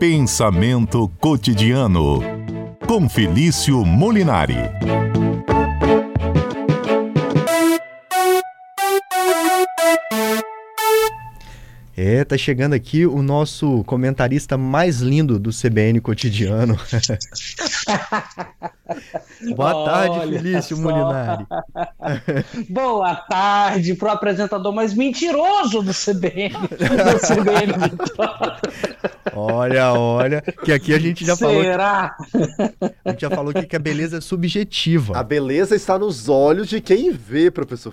Pensamento cotidiano com Felício Molinari. É, tá chegando aqui o nosso comentarista mais lindo do CBN Cotidiano. Boa tarde, Olha Felício só. Molinari. Boa tarde pro apresentador mais mentiroso do CBN. Do CBN Vitória. Olha, olha, que aqui a gente já falou, Será? a gente já falou aqui que a beleza é subjetiva. A beleza está nos olhos de quem vê, professor.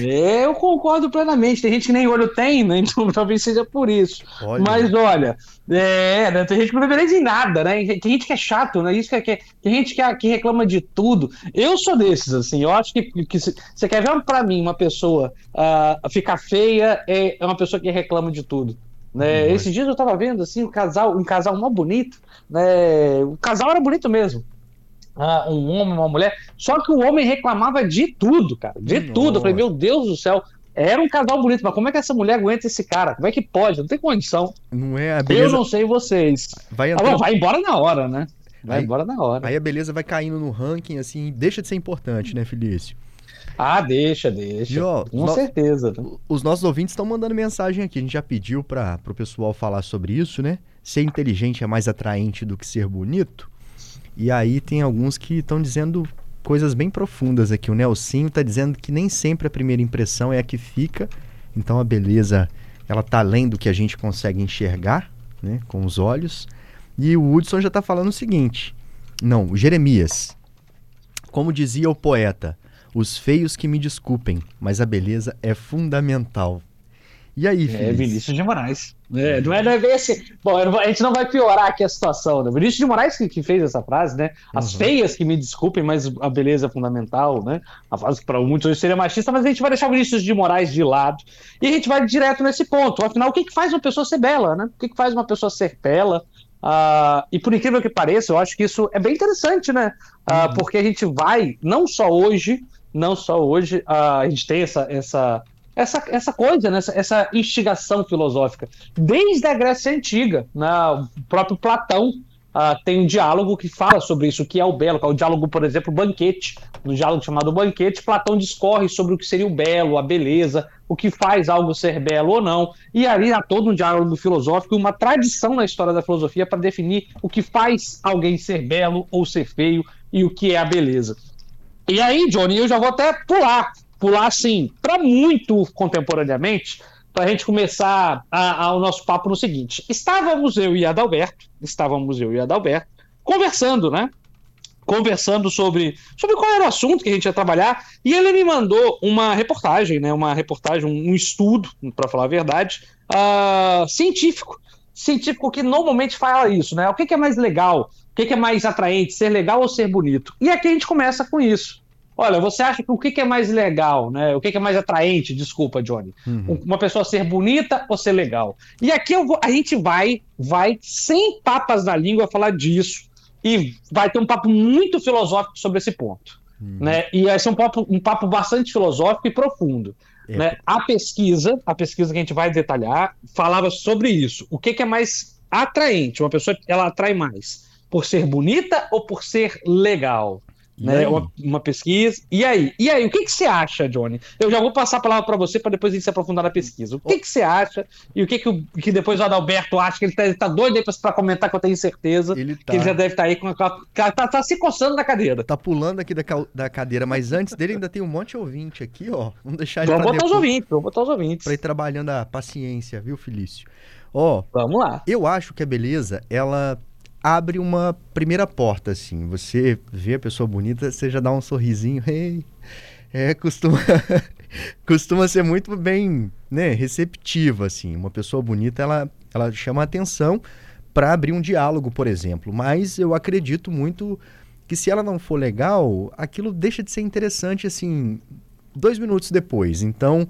Eu concordo plenamente. Tem gente que nem olho tem, né? Então talvez seja por isso. Olha. Mas olha, é, né, tem gente que não vê beleza em nada, né? Tem gente que é chato, né? Isso que, é- que, tem gente que, é- que reclama de tudo. Eu sou desses, assim. Eu acho que, que se- você quer ver pra mim uma pessoa ah, ficar feia, é, é uma pessoa que reclama de tudo. Né? Nossa. Esses dias eu tava vendo assim um casal, um casal mó bonito, né? O casal era bonito mesmo. Ah, um homem, uma mulher. Só que o homem reclamava de tudo, cara. De Nossa. tudo. Eu falei, meu Deus do céu. Era um casal bonito, mas como é que essa mulher aguenta esse cara? Como é que pode? Não tem condição. Não é a Eu beleza não sei vocês. vai Ah, entrar, bom, vai embora na hora, né? Vai Aí- embora na hora. aí a beleza vai caindo no ranking assim, deixa de ser importante, né, Felício? Ah, deixa, deixa. Ó, Com no- certeza. né? Os nossos ouvintes estão mandando mensagem aqui. A gente já pediu para o pessoal falar sobre isso, né? Ser inteligente é mais atraente do que ser bonito. E aí tem alguns que estão dizendo coisas bem profundas aqui. O Nelsinho está dizendo que nem sempre a primeira impressão é a que fica. Então a beleza, ela tá além do que a gente consegue enxergar, né? Com os olhos. E o Hudson já está falando o seguinte. Não, o Jeremias. Como dizia o poeta, os feios que me desculpem, mas a beleza é fundamental. E aí, É Feliz? Vinícius de Moraes. É, não é, não é bem assim. Bom, a gente não vai piorar aqui a situação, né? Vinícius de Moraes que, que fez essa frase, né? As Uhum. feias que me desculpem, mas a beleza é fundamental, né? A frase que para muitos hoje seria machista, mas a gente vai deixar o Vinícius de Moraes de lado e a gente vai direto nesse ponto. Afinal, o que, que faz uma pessoa ser bela, né? O que, que faz uma pessoa ser bela? Ah, e por incrível que pareça, eu acho que isso é bem interessante, né? Ah, Porque a gente vai, não só hoje, não só hoje, a gente tem essa, essa, essa, essa coisa, né? essa, essa instigação filosófica. Desde a Grécia Antiga, né? o próprio Platão ah, tem um diálogo que fala sobre isso, que é o belo, que é o diálogo, por exemplo, Banquete. No diálogo chamado Banquete, Platão discorre sobre o que seria o belo, a beleza, o que faz algo ser belo ou não. E ali há todo um diálogo filosófico uma tradição na história da filosofia para definir o que faz alguém ser belo ou ser feio e o que é a beleza. E aí, Johnny, eu já vou até pular, pular assim, para muito contemporaneamente, para a gente começar a- a- o nosso papo no seguinte. Estávamos eu e Adalberto, estávamos eu e Adalberto, conversando, né? Conversando sobre, sobre qual era o assunto que a gente ia trabalhar, e ele me mandou uma reportagem, né? Uma reportagem, um, um estudo, para falar a verdade, ah, científico. Científico que normalmente fala isso, né? O que, que é mais legal? O que, que é mais atraente, ser legal ou ser bonito? E aqui a gente começa com isso. Olha, você acha que o que, que é mais legal, né? O que, que é mais atraente? Desculpa, Johnny. Uhum. Uma pessoa ser bonita ou ser legal? E aqui vou- a gente vai, vai sem papas na língua falar disso e vai ter um papo muito filosófico sobre esse ponto, Uhum. né? E vai ser um papo, um papo bastante filosófico e profundo. É. né? A pesquisa, a pesquisa que a gente vai detalhar, falava sobre isso. O que, que é mais atraente? Uma pessoa ela atrai mais por ser bonita ou por ser legal? Né? Uma, uma pesquisa. E aí? E aí, o que, que você acha, Johnny? Eu já vou passar a palavra para você para depois a gente se aprofundar na pesquisa. O que, que você acha? E o que, que, o- que depois o Adalberto acha? Que ele tá, ele tá doido aí para comentar, que eu tenho certeza. Ele tá, Que ele já deve estar aí com a. Tá, tá se coçando na cadeira. tá pulando aqui da, da cadeira, mas antes dele ainda tem um monte de ouvinte aqui, ó. Vamos deixar ele Vamos botar os depois, ouvintes, vamos botar os ouvintes. pra ir trabalhando a paciência, viu, Felício? Ó, Vamos lá. Eu acho que a beleza, ela abre uma primeira porta, assim. Você vê a pessoa bonita, você já dá um sorrisinho. Hey. É, costuma, costuma ser muito bem, né, receptiva, assim. Uma pessoa bonita, ela, ela chama atenção para abrir um diálogo, por exemplo. Mas eu acredito muito que se ela não for legal, aquilo deixa de ser interessante, assim, dois minutos depois. Então,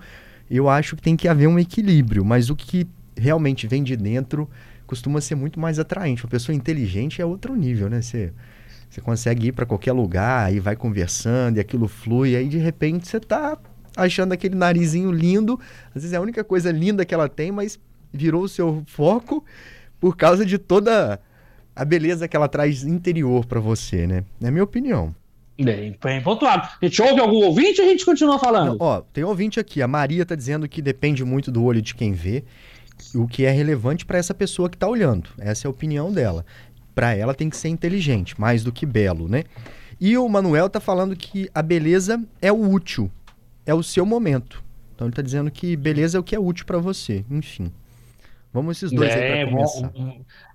eu acho que tem que haver um equilíbrio. Mas o que realmente vem de dentro costuma ser muito mais atraente. Uma pessoa inteligente é outro nível, né? Você, você consegue ir para qualquer lugar e vai conversando e aquilo flui, e aí de repente você tá achando aquele narizinho lindo, às vezes é a única coisa linda que ela tem, mas virou o seu foco por causa de toda a beleza que ela traz interior para você, né? É a minha opinião. Bem, bem pontuado. A gente ouve algum ouvinte ou a gente continua falando? Não, ó, tem um ouvinte aqui. A Maria tá dizendo que depende muito do olho de quem vê, o que é relevante para essa pessoa que tá olhando. Essa é a opinião dela. Para ela tem que ser inteligente, mais do que belo, né? E o Manuel tá falando que a beleza é o útil, é o seu momento. Então ele tá dizendo que beleza é o que é útil para você. Enfim. Vamos esses dois é, aí pra começar.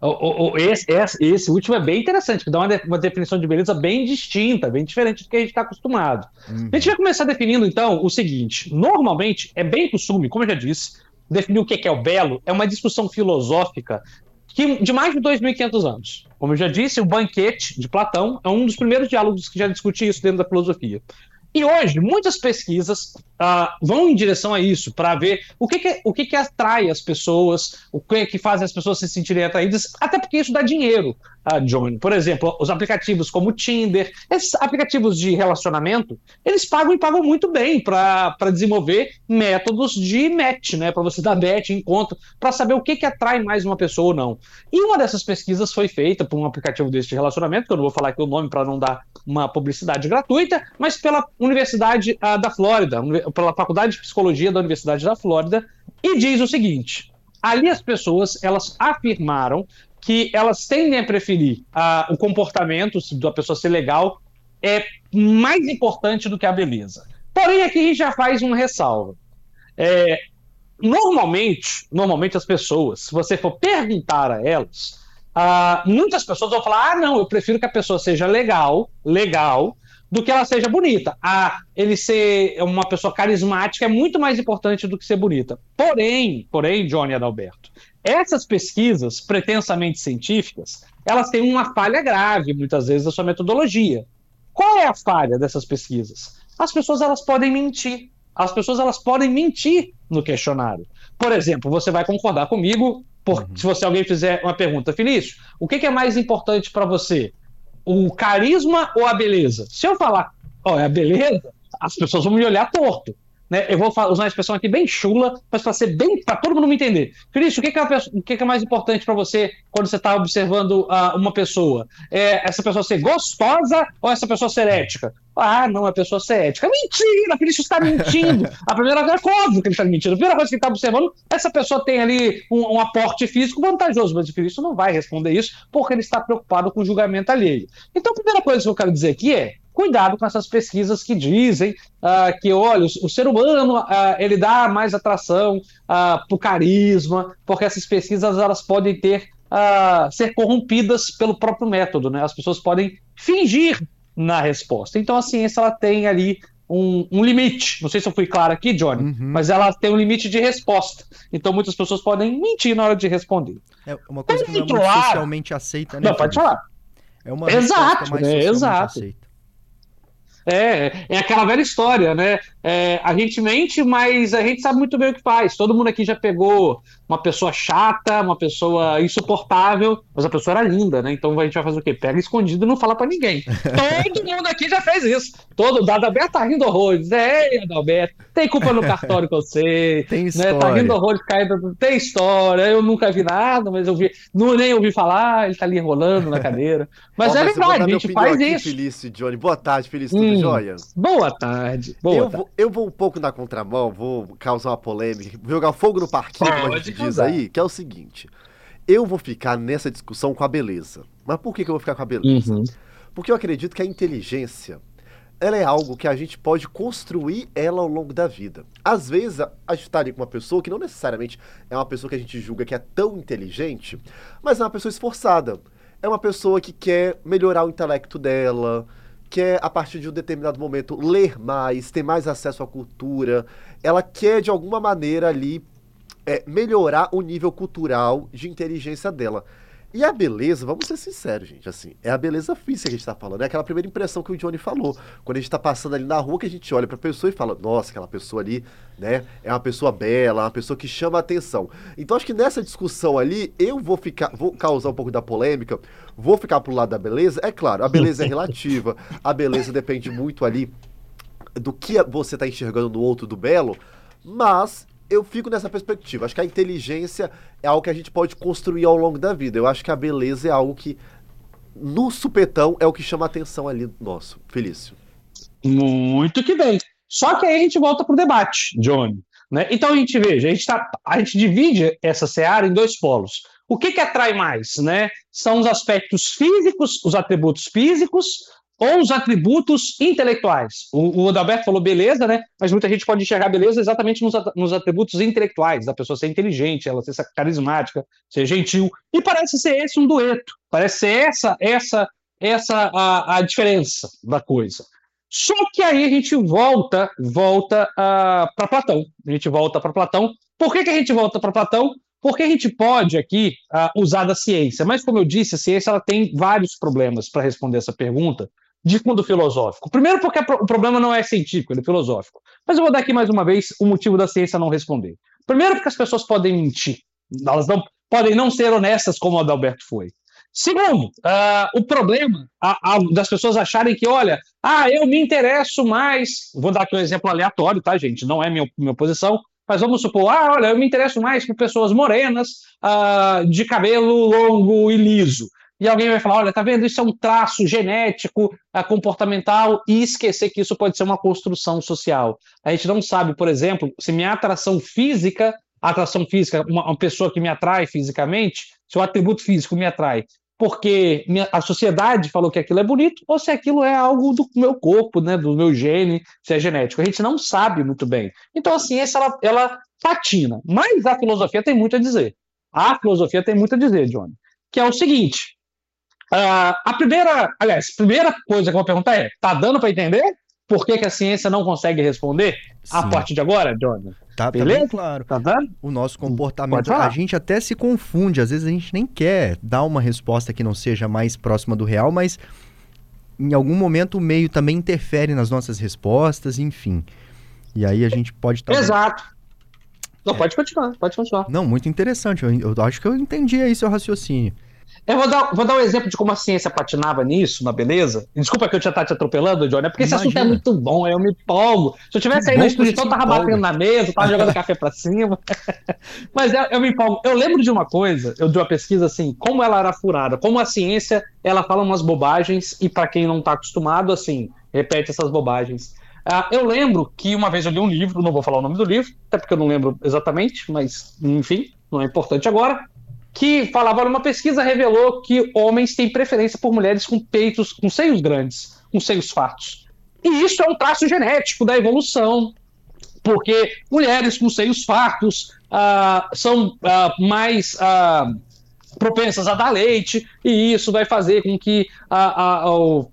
O, o, o, esse, esse, último é bem interessante, que dá uma, uma, definição de beleza bem distinta, bem diferente do que a gente está acostumado. Uhum. A gente vai começar definindo, então, o seguinte: normalmente é bem costume, como eu já disse, definir o que é o belo é uma discussão filosófica que, de mais de 2.500 anos. Como eu já disse, o banquete de Platão é um dos primeiros diálogos que já discute isso dentro da filosofia. E hoje, muitas pesquisas uh, vão em direção a isso, para ver o, que, que, o que, que atrai as pessoas, o que, que faz as pessoas se sentirem atraídas, até porque isso dá dinheiro, uh. Por exemplo, os aplicativos como Tinder, esses aplicativos de relacionamento, eles pagam e pagam muito bem para desenvolver métodos de match, né? Para você dar match, encontro, para saber o que, que atrai mais uma pessoa ou não. E uma dessas pesquisas foi feita por um aplicativo desse de relacionamento, que eu não vou falar aqui o nome para não dar uma publicidade gratuita, mas pela Universidade uh, da Flórida, pela Faculdade de Psicologia da Universidade da Flórida, e diz o seguinte: ali as pessoas elas afirmaram que elas tendem a preferir o comportamento da pessoa ser legal é mais importante do que a beleza. Porém, aqui a gente já faz uma ressalva. É, normalmente, normalmente as pessoas, se você for perguntar a elas, uh, muitas pessoas vão falar: ah, não, eu prefiro que a pessoa seja legal, legal, do que ela seja bonita. A ele ser uma pessoa carismática é muito mais importante do que ser bonita. Porém, porém, Johnny Adalberto, essas pesquisas pretensamente científicas, elas têm uma falha grave muitas vezes da sua metodologia. Qual é a falha dessas pesquisas? As pessoas elas podem mentir. As pessoas elas podem mentir no questionário. Por exemplo, você vai concordar comigo por, uhum. se você alguém fizer uma pergunta, Felício, o que, que é mais importante para você? o carisma ou a beleza? Se eu falar, ó, é a beleza, as pessoas vão me olhar torto. Né? Eu vou usar uma expressão aqui bem chula, mas para ser bem para todo mundo me entender. Cristo, o que, é, o que, é mais importante para você quando você está observando uh, uma pessoa? É essa pessoa ser gostosa ou essa pessoa ser ética? Ah, não, é pessoa ser ética. Mentira, Cristo está mentindo. A primeira coisa, é óbvio que ele está mentindo. A primeira coisa que ele está observando, essa pessoa tem ali um, um aporte físico vantajoso, mas Cristo não vai responder isso porque ele está preocupado com o julgamento alheio. Então, a primeira coisa que eu quero dizer aqui é cuidado com essas pesquisas que dizem uh, que, olha, o, o ser humano uh, ele dá mais atração uh, para o carisma, porque essas pesquisas elas podem ter ser corrompidas pelo próprio método, né? As pessoas podem fingir na resposta. Então a ciência ela tem ali um, um, limite. Não sei se eu fui claro aqui, Johnny, uhum. mas ela tem um limite de resposta. Então muitas pessoas podem mentir na hora de responder. É uma coisa que não é muito socialmente aceita, né? Não, pode falar. É uma exato, mais né? exato. Aceita. É, é aquela velha história, né? É, a gente mente, mas a gente sabe muito bem o que faz. Todo mundo aqui já pegou uma pessoa chata, uma pessoa insuportável, mas a pessoa era linda, né? Então a gente vai fazer o quê? Pega escondido e não fala para ninguém. Todo mundo aqui já fez isso. Todo, o Adalberto tá rindo horrores. É, Adalberto, tem culpa no cartório que eu sei. Tem história. Né? Tá rindo horrores, caindo. Tem história. Eu nunca vi nada, mas eu vi. Não, nem ouvi falar, ele tá ali enrolando na cadeira. Mas oh, é verdade, a gente faz aqui, isso. Felício, Johnny. Boa tarde, Felício, tudo hum, jóia? Boa tarde. Boa eu, tarde. Vou, eu vou um pouco na contramão, vou causar uma polêmica, vou jogar fogo no parquinho, como a gente diz aí, que é o seguinte. Eu vou ficar nessa discussão com a beleza. Mas por que, que eu vou ficar com a beleza? Uhum. Porque eu acredito que a inteligência ela é algo que a gente pode construir ela ao longo da vida. Às vezes, a gente está ali com uma pessoa que não necessariamente é uma pessoa que a gente julga que é tão inteligente, mas é uma pessoa esforçada. É uma pessoa que quer melhorar o intelecto dela, quer, a partir de um determinado momento, ler mais, ter mais acesso à cultura. Ela quer, de alguma maneira, ali, é, melhorar o nível cultural de inteligência dela. E a beleza, vamos ser sinceros, gente, assim, é a beleza física que a gente tá falando, é aquela primeira impressão que o Johnny falou. Quando a gente tá passando ali na rua, que a gente olha pra pessoa e fala, nossa, aquela pessoa ali, né, é uma pessoa bela, uma pessoa que chama a atenção. Então acho que nessa discussão ali, eu vou ficar, vou causar um pouco da polêmica, vou ficar pro lado da beleza. É claro, a beleza é relativa, a beleza depende muito ali do que você tá enxergando no outro do belo, mas eu fico nessa perspectiva. Acho que a inteligência é algo que a gente pode construir ao longo da vida. Eu acho que a beleza é algo que, no supetão, é o que chama a atenção ali nosso. Felício. Muito que bem. Só que aí a gente volta para o debate, Johnny. Né? Então a gente veja, a gente, tá, a gente divide essa seara em dois polos. O que, que atrai mais? Né? São os aspectos físicos, os atributos físicos, ou os atributos intelectuais. O, o Adalberto falou beleza, né? Mas muita gente pode enxergar beleza exatamente nos, nos atributos intelectuais, da pessoa ser inteligente, ela ser carismática, ser gentil. E parece ser esse um dueto. Parece ser essa, essa, essa a, a diferença da coisa. Só que aí a gente volta, volta uh, ah, para Platão. A gente volta para Platão. Por que, que a gente volta para Platão? Porque a gente pode aqui uh, usar da ciência, mas como eu disse, a ciência ela tem vários problemas para responder essa pergunta de fundo filosófico. Primeiro, porque o problema não é científico, ele é filosófico. Mas eu vou dar aqui mais uma vez o motivo da ciência não responder. Primeiro, porque as pessoas podem mentir. Elas não, podem não ser honestas como o Adalberto foi. Segundo, uh, o problema a, a, das pessoas acharem que, olha, ah, eu me interesso mais. Vou dar aqui um exemplo aleatório, tá, gente? Não é minha, minha posição, mas vamos supor, ah, olha, eu me interesso mais por pessoas morenas, uh, de cabelo longo e liso. E alguém vai falar, olha, tá vendo? Isso é um traço genético, uh, comportamental, e esquecer que isso pode ser uma construção social. A gente não sabe, por exemplo, se minha atração física, atração física, uma, uma pessoa que me atrai fisicamente, se o atributo físico me atrai, porque a sociedade falou que aquilo é bonito, ou se aquilo é algo do meu corpo, né, do meu gene, se é genético. A gente não sabe muito bem. Então a ciência, ela, ela patina. Mas a filosofia tem muito a dizer. A filosofia tem muito a dizer, Johnny. Que é o seguinte, uh, a primeira, aliás, a primeira coisa que eu vou perguntar é, tá dando para entender? Por que, que, a ciência não consegue responder Sim. a partir de agora, Johnny? Tá, Beleza? Tá claro. Tá vendo? O nosso comportamento. A gente até se confunde, às vezes a gente nem quer dar uma resposta que não seja mais próxima do real, mas em algum momento o meio também interfere nas nossas respostas, enfim. E aí a gente pode estar. Exato. Não, é. pode continuar, pode continuar. Não, muito interessante. Eu, eu acho que eu entendi aí seu raciocínio. Eu vou dar, vou dar um exemplo de como a ciência patinava nisso, na beleza. Desculpa que eu já tá te atropelando, Johnny, é porque Imagina. esse assunto é muito bom, eu me empolgo. Se eu tivesse aí na exposição, eu tava batendo na mesa, tava jogando café pra cima. Mas eu, eu, me empolgo. Eu lembro de uma coisa, eu de uma pesquisa assim, como ela era furada, como a ciência, ela fala umas bobagens e para quem não tá acostumado, assim, repete essas bobagens. Uh, eu lembro que uma vez eu li um livro, não vou falar o nome do livro, até porque eu não lembro exatamente, mas enfim, não é importante agora que falava numa pesquisa revelou que homens têm preferência por mulheres com peitos, com seios grandes, com seios fartos. E isso é um traço genético da evolução, porque mulheres com seios fartos uh, são uh, mais uh, propensas a dar leite, e isso vai fazer com que o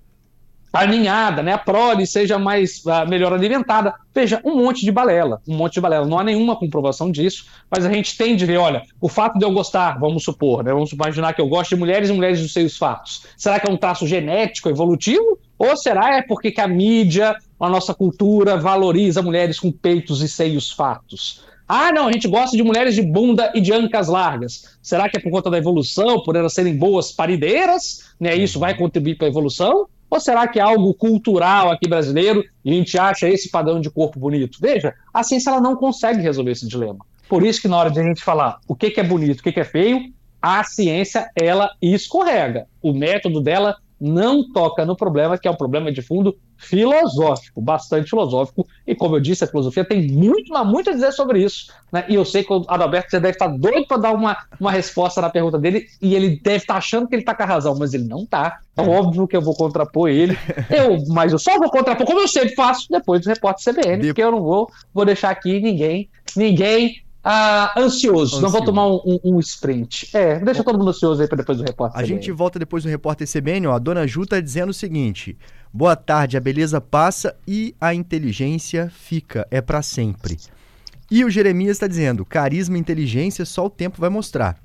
a ninhada, né, a prole seja mais uh, melhor alimentada. Veja, um monte de balela, um monte de balela. Não há nenhuma comprovação disso, mas a gente tem de ver, olha, o fato de eu gostar, vamos supor, né, vamos imaginar que eu gosto de mulheres e mulheres dos seios fatos. Será que é um traço genético, evolutivo? Ou será é porque que a mídia, a nossa cultura valoriza mulheres com peitos e seios fatos? Ah, não, a gente gosta de mulheres de bunda e de ancas largas. Será que é por conta da evolução, por elas serem boas parideiras? Né, isso vai contribuir para a evolução? Ou será que é algo cultural aqui brasileiro e a gente acha esse padrão de corpo bonito? Veja, a ciência ela não consegue resolver esse dilema. Por isso que na hora de a gente falar o que, que é bonito, o que, que é feio, a ciência ela escorrega. O método dela não toca no problema, que é um problema de fundo filosófico, bastante filosófico. E como eu disse, a filosofia tem muito, muito a dizer sobre isso. Né? E eu sei que o Adalberto já deve estar doido para dar uma, uma resposta na pergunta dele, e ele deve estar achando que ele está com a razão, mas ele não está. É óbvio que eu vou contrapor ele. Eu, mas eu só vou contrapor, como eu sempre faço, depois do repórter CBN, de... porque eu não vou, vou deixar aqui ninguém, ninguém ah, ansioso. ansioso. Não vou tomar um, um, um, sprint. É, deixa todo mundo ansioso aí para depois do repórter. A CBN. gente volta depois do repórter CBN. Ó, a dona Ju tá dizendo o seguinte: boa tarde, a beleza passa e a inteligência fica. É para sempre. E o Jeremias está dizendo: carisma e inteligência só o tempo vai mostrar.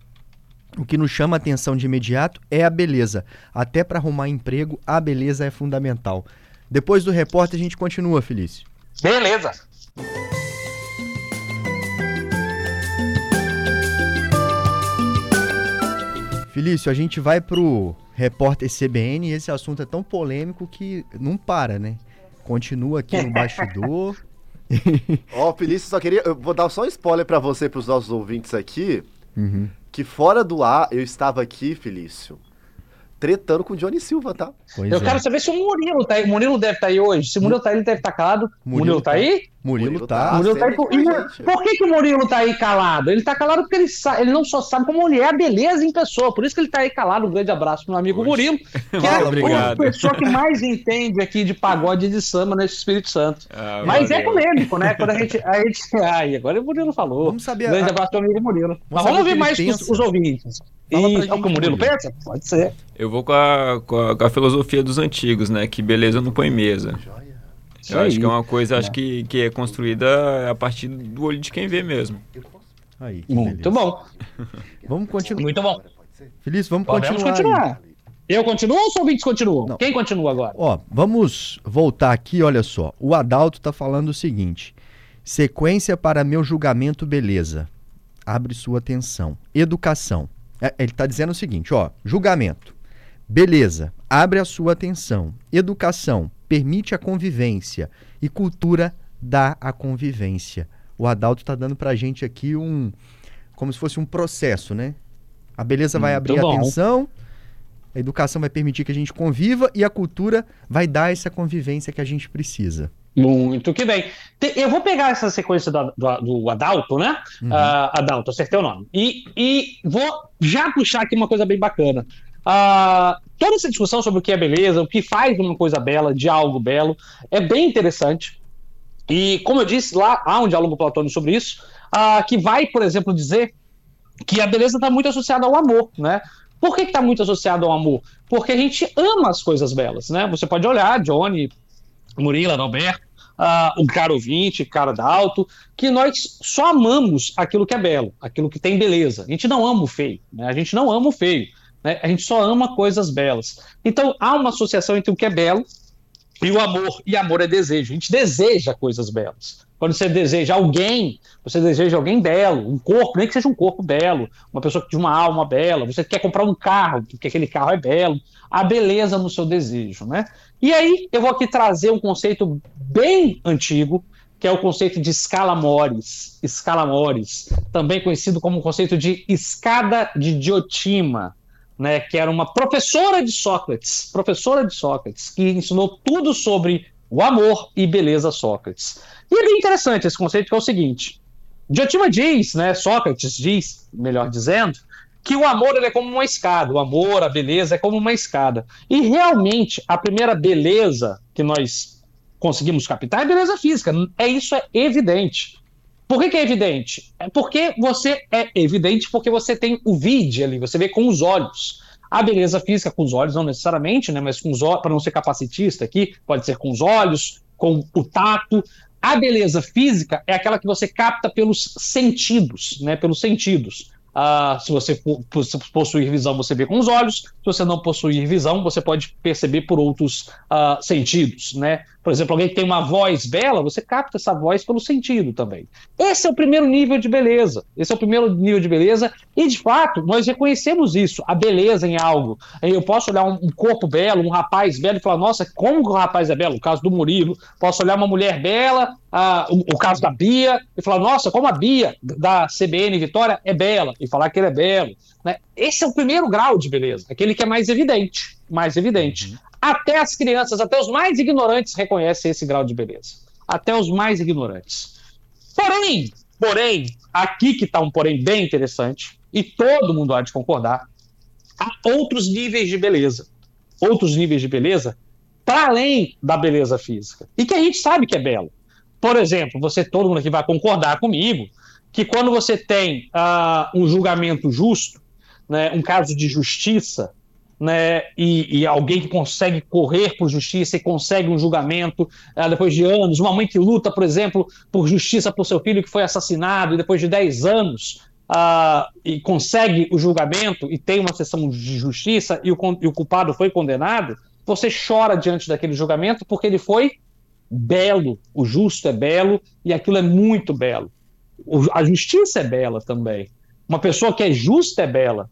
O que nos chama a atenção de imediato é a beleza. Até para arrumar emprego, a beleza é fundamental. Depois do repórter, a gente continua, Felício. Beleza. Felício, a gente vai pro repórter CBN e esse assunto é tão polêmico que não para, né? Continua aqui no bastidor Ó, oh, Felício, só queria. Eu vou dar só um spoiler para você e pros nossos ouvintes aqui. Uhum. Que fora do ar eu estava aqui, Felício, tretando com o Johnny Silva, tá? Pois eu é. quero saber se o Murilo tá aí. O Murilo deve estar tá aí hoje. Se o Murilo tá aí, ele deve estar tá calado. Murilo, Murilo tá, tá aí? Murilo, Murilo tá. Murilo tá aí. Por que, que o Murilo tá aí calado? Ele tá calado porque ele, ele não só sabe como ele é a beleza em pessoa. Por isso que ele tá aí calado. Um grande abraço pro meu amigo Oxe. Murilo, que é a pessoa que mais entende aqui de pagode e de samba nesse Espírito Santo. Ah, Mas é polêmico, né? Quando a gente. A gente ai, agora o Murilo falou. Vamos saber. Grande a... abraço pro amigo Murilo. Mas vamos ouvir mais os, os ouvintes. Fala e é o que o Murilo pensa? Pode ser. Eu vou com a, com a, com a filosofia dos antigos, né? Que beleza não põe mesa. Eu acho que é uma coisa acho que, que é construída a partir do olho de quem vê mesmo. Aí, Muito bom. vamos continuar. Muito bom. Feliz, vamos Podemos continuar. continuar. Eu continuo ou os ouvintes continuam? Não. Quem continua agora? Ó, vamos voltar aqui, olha só. O Adalto está falando o seguinte: sequência para meu julgamento, beleza. Abre sua atenção. Educação. É, ele está dizendo o seguinte, ó, julgamento. Beleza, abre a sua atenção. Educação, permite a convivência. E cultura dá a convivência. O Adalto está dando para a gente aqui um. como se fosse um processo, né? A beleza vai abrir a atenção, a educação vai permitir que a gente conviva e a cultura vai dar essa convivência que a gente precisa. Muito que bem. Eu vou pegar essa sequência do, do, do Adalto, né? Uhum. Uh, Adalto, acertei o nome. E, e vou já puxar aqui uma coisa bem bacana. Uh, toda essa discussão sobre o que é beleza, o que faz uma coisa bela de algo belo, é bem interessante. E, como eu disse, lá há um diálogo platônico sobre isso, uh, que vai, por exemplo, dizer que a beleza está muito associada ao amor, né? Por que está muito associado ao amor? Porque a gente ama as coisas belas, né? Você pode olhar, Johnny, Murila, Norberto, uh, o cara ouvinte, cara da alto, que nós só amamos aquilo que é belo, aquilo que tem beleza. A gente não ama o feio, né? a gente não ama o feio, né? a gente só ama coisas belas. Então há uma associação entre o que é belo e o amor. E amor é desejo. A gente deseja coisas belas. Quando você deseja alguém, você deseja alguém belo, um corpo, nem que seja um corpo belo, uma pessoa de uma alma bela, você quer comprar um carro, porque aquele carro é belo, a beleza no seu desejo, né? E aí eu vou aqui trazer um conceito bem antigo, que é o conceito de escala mores, escala mores, também conhecido como o conceito de escada de Diotima, né, que era uma professora de Sócrates, professora de Sócrates, que ensinou tudo sobre o amor e beleza Sócrates. E é bem interessante esse conceito, que é o seguinte: Diotima diz, né, Sócrates diz, melhor dizendo, que o amor ele é como uma escada. O amor, a beleza é como uma escada. E realmente, a primeira beleza que nós conseguimos captar é a beleza física. É isso é evidente. Por que, que, é evidente? É porque você é evidente porque você tem o vídeo ali, você vê com os olhos. A beleza física com os olhos, não necessariamente, né? Mas com os olhos, para não ser capacitista aqui, pode ser com os olhos, com o tato. A beleza física é aquela que você capta pelos sentidos, né? Pelos sentidos. Uh, se você possuir visão, você vê com os olhos. Se você não possuir visão, você pode perceber por outros uh, sentidos, né? Por exemplo, alguém que tem uma voz bela, você capta essa voz pelo sentido também. Esse é o primeiro nível de beleza. Esse é o primeiro nível de beleza. E, de fato, nós reconhecemos isso, a beleza em algo. Eu posso olhar um corpo belo, um rapaz belo e falar, nossa, como o rapaz é belo? O caso do Murilo. Posso olhar uma mulher bela, o, o, caso da Bia, e falar, nossa, como a Bia da CBN Vitória é bela. E falar que ele é belo. Né? Esse é o primeiro grau de beleza, aquele que é mais evidente. Mais evidente. Uhum. Até as crianças, até os mais ignorantes reconhecem esse grau de beleza. Até os mais ignorantes. Porém, porém, aqui que está um porém bem interessante, e todo mundo há de concordar, há outros níveis de beleza. Outros níveis de beleza para além da beleza física. E que a gente sabe que é belo. Por exemplo, você, todo mundo aqui vai concordar comigo, que quando você tem uh, um julgamento justo, né, um caso de justiça, né, e, e, alguém que consegue correr por justiça e consegue um julgamento uh, depois de anos, uma mãe que luta, por exemplo, por justiça por seu filho que foi assassinado e depois de 10 anos uh, e consegue o julgamento e tem uma sessão de justiça e o, e o culpado foi condenado, você chora diante daquele julgamento porque ele foi belo, o justo é belo e aquilo é muito belo. O, a justiça é bela também. Uma pessoa que é justa é bela.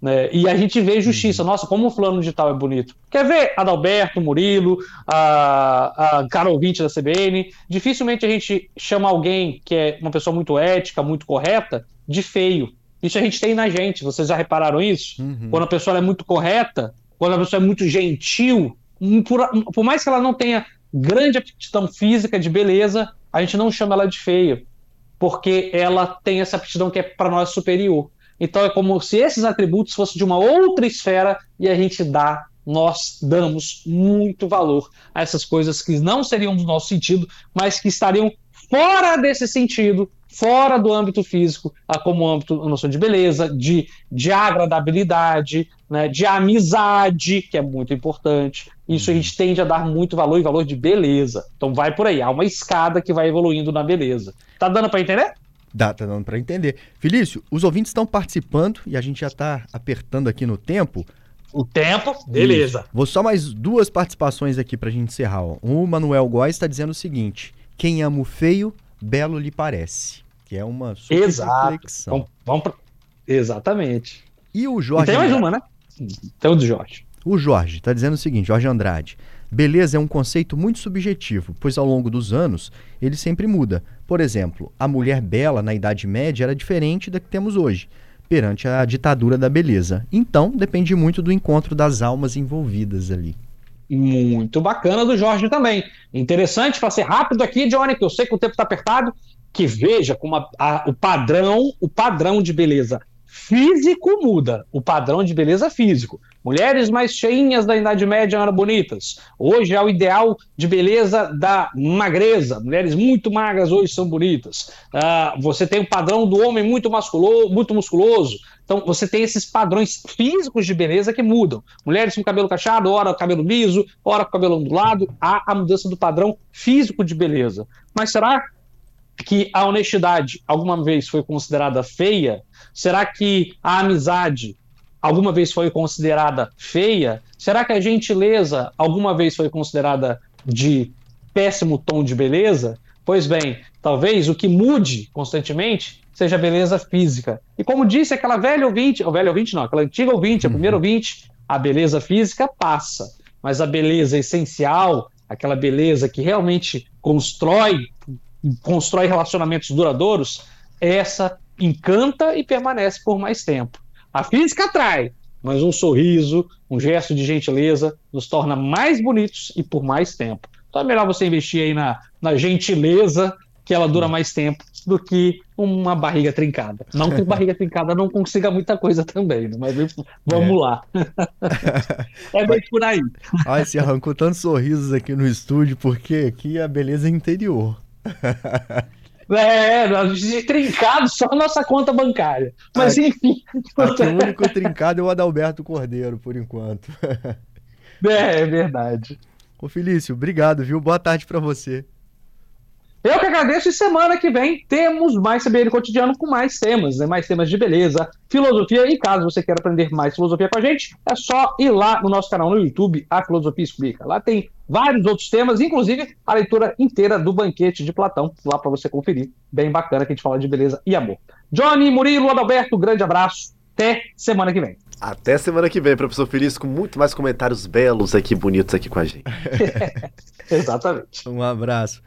Né? E a gente vê justiça. Uhum. Nossa, como o fulano digital é bonito. Quer ver Adalberto, Murilo, a, a Carol Vinte da CBN? Dificilmente a gente chama alguém que é uma pessoa muito ética, muito correta, de feio. Isso a gente tem na gente. Vocês já repararam isso? Uhum. Quando a pessoa é muito correta, quando a pessoa é muito gentil, por, por mais que ela não tenha grande aptidão física de beleza, a gente não chama ela de feia, porque ela tem essa aptidão que é para nós superior. Então é como se esses atributos fossem de uma outra esfera e a gente dá, nós damos muito valor a essas coisas que não seriam do nosso sentido, mas que estariam fora desse sentido, fora do âmbito físico, como âmbito, a noção de beleza, de, de agradabilidade, né, de amizade, que é muito importante. Isso a gente tende a dar muito valor e valor de beleza. Então vai por aí, há uma escada que vai evoluindo na beleza. Tá dando para entender? Dá, tá dando para entender. Felício, os ouvintes estão participando e a gente já está apertando aqui no tempo. O tempo, beleza. Isso. Vou só mais duas participações aqui para a gente encerrar. Ó. O Manuel Góes está dizendo o seguinte: quem ama o feio, belo lhe parece. Que é uma super Exato. reflexão. Vamos, vamos pra... Exatamente. E o Jorge. E tem mais uma, né? Tem o do Jorge. O Jorge está dizendo o seguinte: Jorge Andrade. Beleza é um conceito muito subjetivo, pois ao longo dos anos ele sempre muda. Por exemplo, a mulher bela na Idade Média era diferente da que temos hoje, perante a ditadura da beleza. Então, depende muito do encontro das almas envolvidas ali. Muito bacana do Jorge também. Interessante, para ser rápido aqui, Johnny, que eu sei que o tempo está apertado, que veja como a, a, o padrão, o padrão de beleza físico muda, o padrão de beleza físico. Mulheres mais cheinhas da Idade Média eram bonitas. Hoje é o ideal de beleza da magreza. Mulheres muito magras hoje são bonitas. Uh, você tem o padrão do homem muito, musculo, muito musculoso. Então você tem esses padrões físicos de beleza que mudam. Mulheres com cabelo cacheado, ora cabelo liso, ora com cabelo ondulado. Há a mudança do padrão físico de beleza. Mas será que a honestidade alguma vez foi considerada feia? Será que a amizade alguma vez foi considerada feia? Será que a gentileza alguma vez foi considerada de péssimo tom de beleza? Pois bem, talvez o que mude constantemente seja a beleza física. E como disse aquela velha ouvinte, ou velha ouvinte não, aquela antiga ouvinte, a primeira ouvinte, a beleza física passa, mas a beleza essencial, aquela beleza que realmente constrói constrói relacionamentos duradouros, essa encanta e permanece por mais tempo. A física atrai, mas um sorriso, um gesto de gentileza nos torna mais bonitos e por mais tempo. Então é melhor você investir aí na, na gentileza, que ela dura mais tempo, do que uma barriga trincada. Não que barriga trincada não consiga muita coisa também, né? mas vamos é. lá. é bem por aí. Ai, se arrancou tantos sorrisos aqui no estúdio, porque aqui é a beleza é interior. É, a gente trincado só a nossa conta bancária. Mas aqui, enfim. Aqui o único trincado é o Adalberto Cordeiro, por enquanto. É, é verdade. Ô Felício, obrigado, viu? Boa tarde para você. Eu que agradeço e semana que vem temos mais CBN Cotidiano com mais temas, né? mais temas de beleza, filosofia e caso você queira aprender mais filosofia com a gente, é só ir lá no nosso canal no YouTube, A Filosofia Explica. Lá tem vários outros temas, inclusive a leitura inteira do Banquete de Platão, lá para você conferir. Bem bacana que a gente fala de beleza e amor. Johnny, Murilo, Adalberto, grande abraço. Até semana que vem. Até semana que vem, professor Feliz, com muito mais comentários belos aqui, bonitos aqui com a gente. Exatamente. Um abraço.